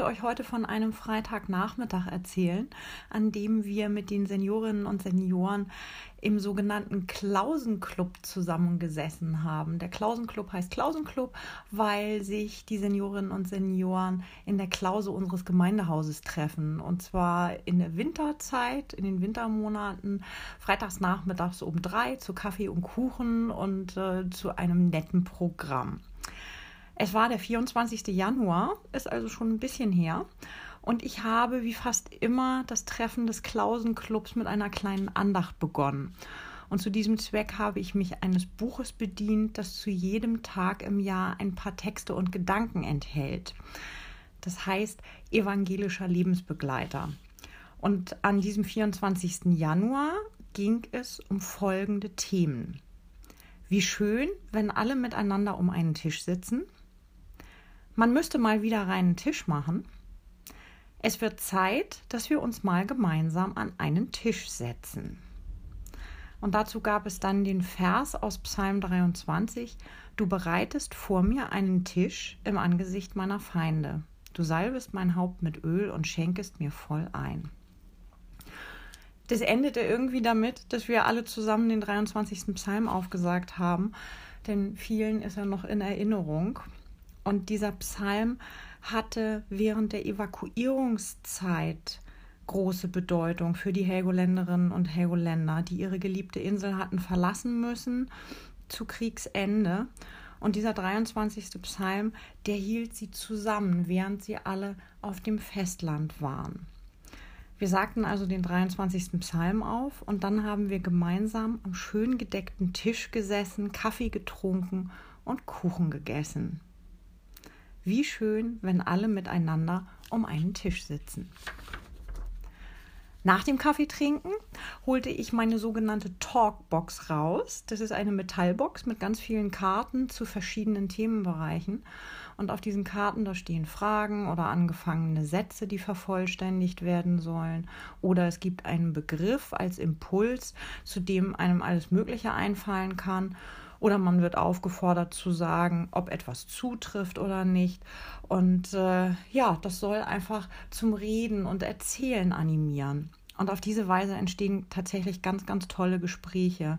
Möchte euch heute von einem Freitagnachmittag erzählen, an dem wir mit den Seniorinnen und Senioren im sogenannten Klausenclub zusammengesessen haben. Der Klausenclub heißt Klausenclub, weil sich die Seniorinnen und Senioren in der Klause unseres Gemeindehauses treffen. Und zwar in der Winterzeit, in den Wintermonaten, freitags nachmittags um drei zu Kaffee und Kuchen und äh, zu einem netten Programm. Es war der 24. Januar, ist also schon ein bisschen her. Und ich habe wie fast immer das Treffen des Klausenclubs mit einer kleinen Andacht begonnen. Und zu diesem Zweck habe ich mich eines Buches bedient, das zu jedem Tag im Jahr ein paar Texte und Gedanken enthält. Das heißt Evangelischer Lebensbegleiter. Und an diesem 24. Januar ging es um folgende Themen. Wie schön, wenn alle miteinander um einen Tisch sitzen. Man müsste mal wieder reinen Tisch machen. Es wird Zeit, dass wir uns mal gemeinsam an einen Tisch setzen. Und dazu gab es dann den Vers aus Psalm 23, Du bereitest vor mir einen Tisch im Angesicht meiner Feinde. Du salbest mein Haupt mit Öl und schenkest mir voll ein. Das endete irgendwie damit, dass wir alle zusammen den 23. Psalm aufgesagt haben, denn vielen ist er noch in Erinnerung. Und dieser Psalm hatte während der Evakuierungszeit große Bedeutung für die Helgoländerinnen und Helgoländer, die ihre geliebte Insel hatten verlassen müssen zu Kriegsende. Und dieser 23. Psalm, der hielt sie zusammen, während sie alle auf dem Festland waren. Wir sagten also den 23. Psalm auf und dann haben wir gemeinsam am schön gedeckten Tisch gesessen, Kaffee getrunken und Kuchen gegessen. Wie schön, wenn alle miteinander um einen Tisch sitzen. Nach dem Kaffeetrinken holte ich meine sogenannte Talkbox raus. Das ist eine Metallbox mit ganz vielen Karten zu verschiedenen Themenbereichen. Und auf diesen Karten, da stehen Fragen oder angefangene Sätze, die vervollständigt werden sollen. Oder es gibt einen Begriff als Impuls, zu dem einem alles Mögliche einfallen kann oder man wird aufgefordert zu sagen, ob etwas zutrifft oder nicht. Und äh, ja, das soll einfach zum Reden und Erzählen animieren. Und auf diese Weise entstehen tatsächlich ganz, ganz tolle Gespräche.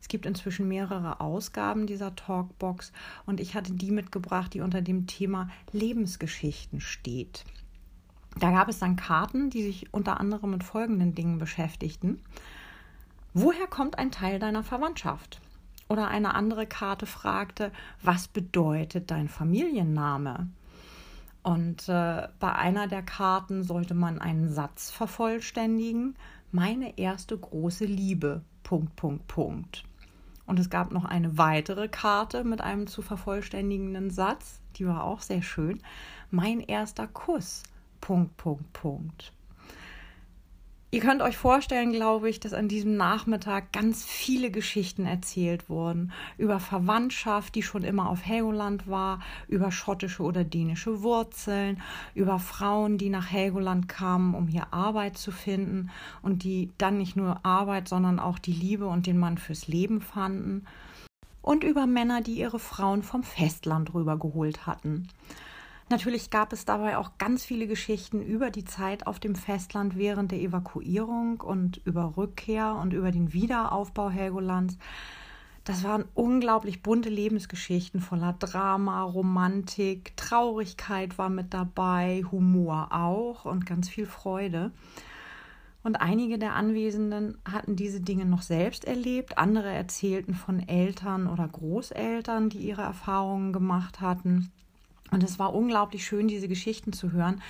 Es gibt inzwischen mehrere Ausgaben dieser Talkbox und ich hatte die mitgebracht, die unter dem Thema Lebensgeschichten steht. Da gab es dann Karten, die sich unter anderem mit folgenden Dingen beschäftigten. Woher kommt ein Teil deiner Verwandtschaft? Oder eine andere Karte fragte, was bedeutet dein Familienname? Und äh, bei einer der Karten sollte man einen Satz vervollständigen. Meine erste große Liebe. Punkt, Punkt, Punkt. Und es gab noch eine weitere Karte mit einem zu vervollständigenden Satz. Die war auch sehr schön. Mein erster Kuss. Punkt, Punkt, Punkt. Ihr könnt euch vorstellen, glaube ich, dass an diesem Nachmittag ganz viele Geschichten erzählt wurden über Verwandtschaft, die schon immer auf Helgoland war, über schottische oder dänische Wurzeln, über Frauen, die nach Helgoland kamen, um hier Arbeit zu finden und die dann nicht nur Arbeit, sondern auch die Liebe und den Mann fürs Leben fanden und über Männer, die ihre Frauen vom Festland rübergeholt hatten. Natürlich gab es dabei auch ganz viele Geschichten über die Zeit auf dem Festland während der Evakuierung und über Rückkehr und über den Wiederaufbau Helgolands. Das waren unglaublich bunte Lebensgeschichten voller Drama, Romantik, Traurigkeit war mit dabei, Humor auch und ganz viel Freude. Und einige der Anwesenden hatten diese Dinge noch selbst erlebt, andere erzählten von Eltern oder Großeltern, die ihre Erfahrungen gemacht hatten. Und es war unglaublich schön, diese Geschichten zu hören,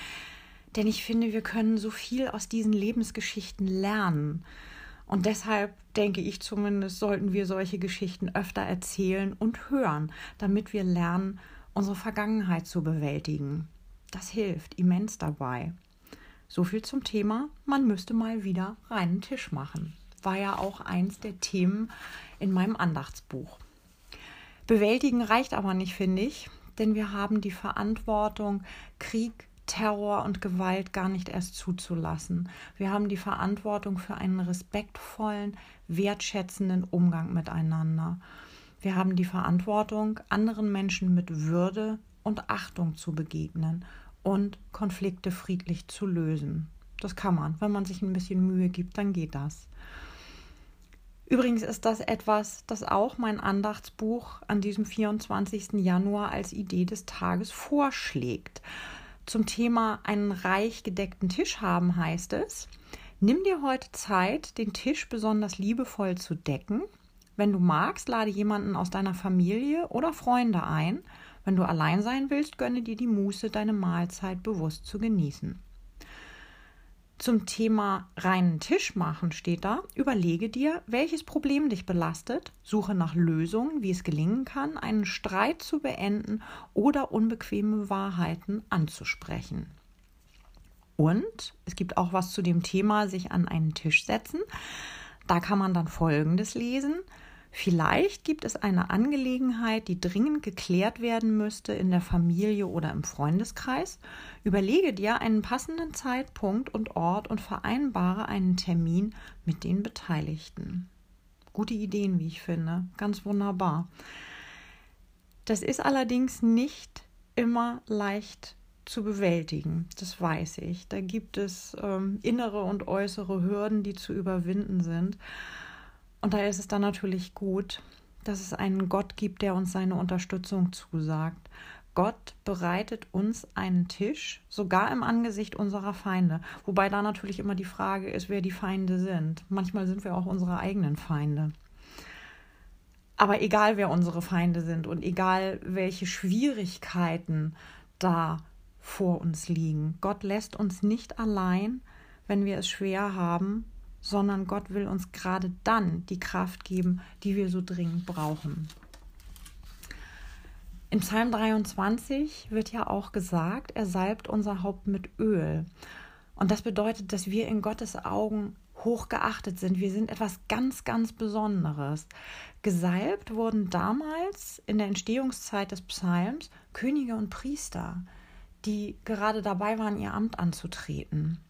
denn ich finde, wir können so viel aus diesen Lebensgeschichten lernen. Und deshalb denke ich zumindest, sollten wir solche Geschichten öfter erzählen und hören, damit wir lernen, unsere Vergangenheit zu bewältigen. Das hilft immens dabei. So viel zum Thema, man müsste mal wieder reinen Tisch machen. War ja auch eins der Themen in meinem Andachtsbuch. Bewältigen reicht aber nicht, finde ich denn wir haben die Verantwortung, Krieg, Terror und Gewalt gar nicht erst zuzulassen. Wir haben die Verantwortung für einen respektvollen, wertschätzenden Umgang miteinander. Wir haben die Verantwortung, anderen Menschen mit Würde und Achtung zu begegnen und Konflikte friedlich zu lösen. Das kann man. Wenn man sich ein bisschen Mühe gibt, dann geht das. Übrigens ist das etwas, das auch mein Andachtsbuch an diesem 24. Januar als Idee des Tages vorschlägt. Zum Thema einen reich gedeckten Tisch haben heißt es, nimm dir heute Zeit, den Tisch besonders liebevoll zu decken. Wenn du magst, lade jemanden aus deiner Familie oder Freunde ein. Wenn du allein sein willst, gönne dir die Muße, deine Mahlzeit bewusst zu genießen. Zum Thema reinen Tisch machen steht da, überlege dir, welches Problem dich belastet, suche nach Lösungen, wie es gelingen kann, einen Streit zu beenden oder unbequeme Wahrheiten anzusprechen. Und es gibt auch was zu dem Thema, sich an einen Tisch setzen. Da kann man dann Folgendes lesen. Vielleicht gibt es eine Angelegenheit, die dringend geklärt werden müsste in der Familie oder im Freundeskreis. Überlege dir einen passenden Zeitpunkt und Ort und vereinbare einen Termin mit den Beteiligten. Gute Ideen, wie ich finde. Ganz wunderbar. Das ist allerdings nicht immer leicht zu bewältigen, das weiß ich. Da gibt es ähm, innere und äußere Hürden, die zu überwinden sind. Und da ist es dann natürlich gut, dass es einen Gott gibt, der uns seine Unterstützung zusagt. Gott bereitet uns einen Tisch, sogar im Angesicht unserer Feinde. Wobei da natürlich immer die Frage ist, wer die Feinde sind. Manchmal sind wir auch unsere eigenen Feinde. Aber egal, wer unsere Feinde sind und egal, welche Schwierigkeiten da vor uns liegen, Gott lässt uns nicht allein, wenn wir es schwer haben sondern Gott will uns gerade dann die Kraft geben, die wir so dringend brauchen. In Psalm 23 wird ja auch gesagt, er salbt unser Haupt mit Öl. Und das bedeutet, dass wir in Gottes Augen hochgeachtet sind. Wir sind etwas ganz, ganz Besonderes. Gesalbt wurden damals in der Entstehungszeit des Psalms Könige und Priester, die gerade dabei waren, ihr Amt anzutreten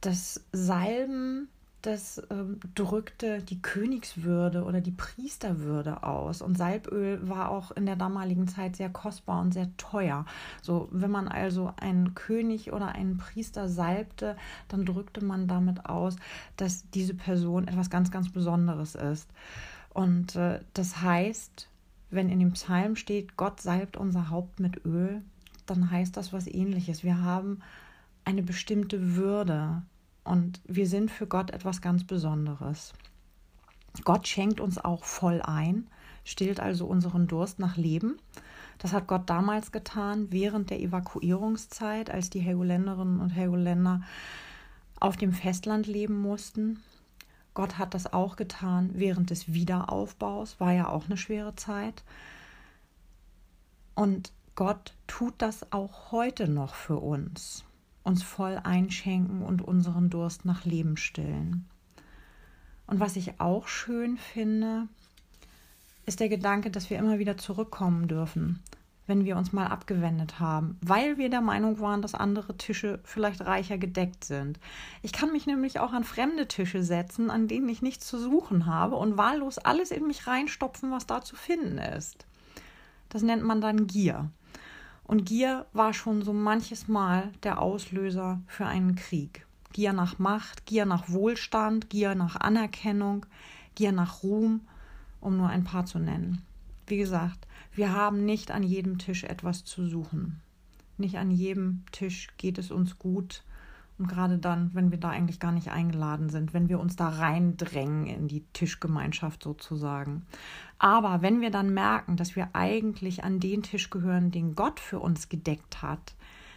das Salben, das ähm, drückte die Königswürde oder die Priesterwürde aus. Und Salböl war auch in der damaligen Zeit sehr kostbar und sehr teuer. So, wenn man also einen König oder einen Priester salbte, dann drückte man damit aus, dass diese Person etwas ganz, ganz Besonderes ist. Und äh, das heißt, wenn in dem Psalm steht, Gott salbt unser Haupt mit Öl, dann heißt das was ähnliches. Wir haben eine bestimmte Würde und wir sind für Gott etwas ganz Besonderes. Gott schenkt uns auch voll ein, stillt also unseren Durst nach Leben. Das hat Gott damals getan, während der Evakuierungszeit, als die Helgoländerinnen und Helgoländer auf dem Festland leben mussten. Gott hat das auch getan während des Wiederaufbaus, war ja auch eine schwere Zeit. Und Gott tut das auch heute noch für uns uns voll einschenken und unseren Durst nach Leben stillen. Und was ich auch schön finde, ist der Gedanke, dass wir immer wieder zurückkommen dürfen, wenn wir uns mal abgewendet haben, weil wir der Meinung waren, dass andere Tische vielleicht reicher gedeckt sind. Ich kann mich nämlich auch an fremde Tische setzen, an denen ich nichts zu suchen habe und wahllos alles in mich reinstopfen, was da zu finden ist. Das nennt man dann Gier. Und Gier war schon so manches Mal der Auslöser für einen Krieg. Gier nach Macht, Gier nach Wohlstand, Gier nach Anerkennung, Gier nach Ruhm, um nur ein paar zu nennen. Wie gesagt, wir haben nicht an jedem Tisch etwas zu suchen. Nicht an jedem Tisch geht es uns gut. Und gerade dann, wenn wir da eigentlich gar nicht eingeladen sind, wenn wir uns da reindrängen in die Tischgemeinschaft sozusagen. Aber wenn wir dann merken, dass wir eigentlich an den Tisch gehören, den Gott für uns gedeckt hat,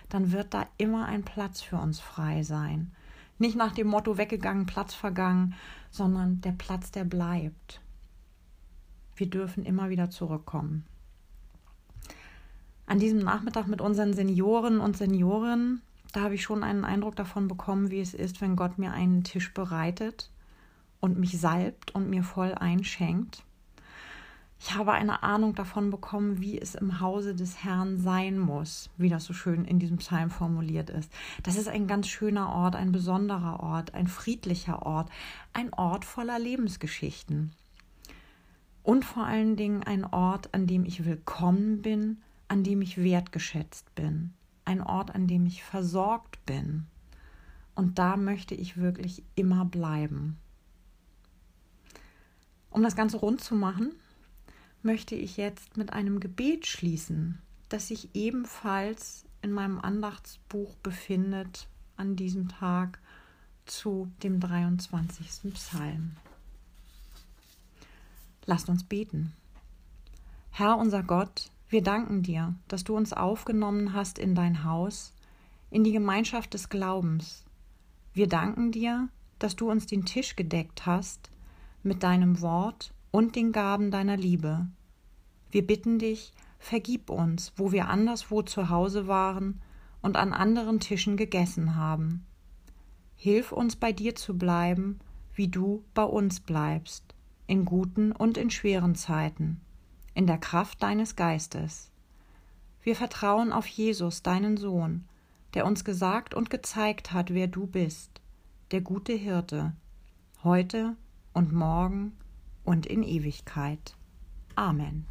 dann wird da immer ein Platz für uns frei sein. Nicht nach dem Motto weggegangen, Platz vergangen, sondern der Platz, der bleibt. Wir dürfen immer wieder zurückkommen. An diesem Nachmittag mit unseren Senioren und Seniorinnen da habe ich schon einen Eindruck davon bekommen, wie es ist, wenn Gott mir einen Tisch bereitet und mich salbt und mir voll einschenkt. Ich habe eine Ahnung davon bekommen, wie es im Hause des Herrn sein muss, wie das so schön in diesem Psalm formuliert ist. Das ist ein ganz schöner Ort, ein besonderer Ort, ein friedlicher Ort, ein Ort voller Lebensgeschichten. Und vor allen Dingen ein Ort, an dem ich willkommen bin, an dem ich wertgeschätzt bin ein Ort, an dem ich versorgt bin. Und da möchte ich wirklich immer bleiben. Um das Ganze rund zu machen, möchte ich jetzt mit einem Gebet schließen, das sich ebenfalls in meinem Andachtsbuch befindet an diesem Tag zu dem 23. Psalm. Lasst uns beten. Herr unser Gott, wir danken dir, dass du uns aufgenommen hast in dein Haus, in die Gemeinschaft des Glaubens. Wir danken dir, dass du uns den Tisch gedeckt hast mit deinem Wort und den Gaben deiner Liebe. Wir bitten dich, vergib uns, wo wir anderswo zu Hause waren und an anderen Tischen gegessen haben. Hilf uns bei dir zu bleiben, wie du bei uns bleibst, in guten und in schweren Zeiten in der Kraft deines Geistes. Wir vertrauen auf Jesus, deinen Sohn, der uns gesagt und gezeigt hat, wer du bist, der gute Hirte, heute und morgen und in Ewigkeit. Amen.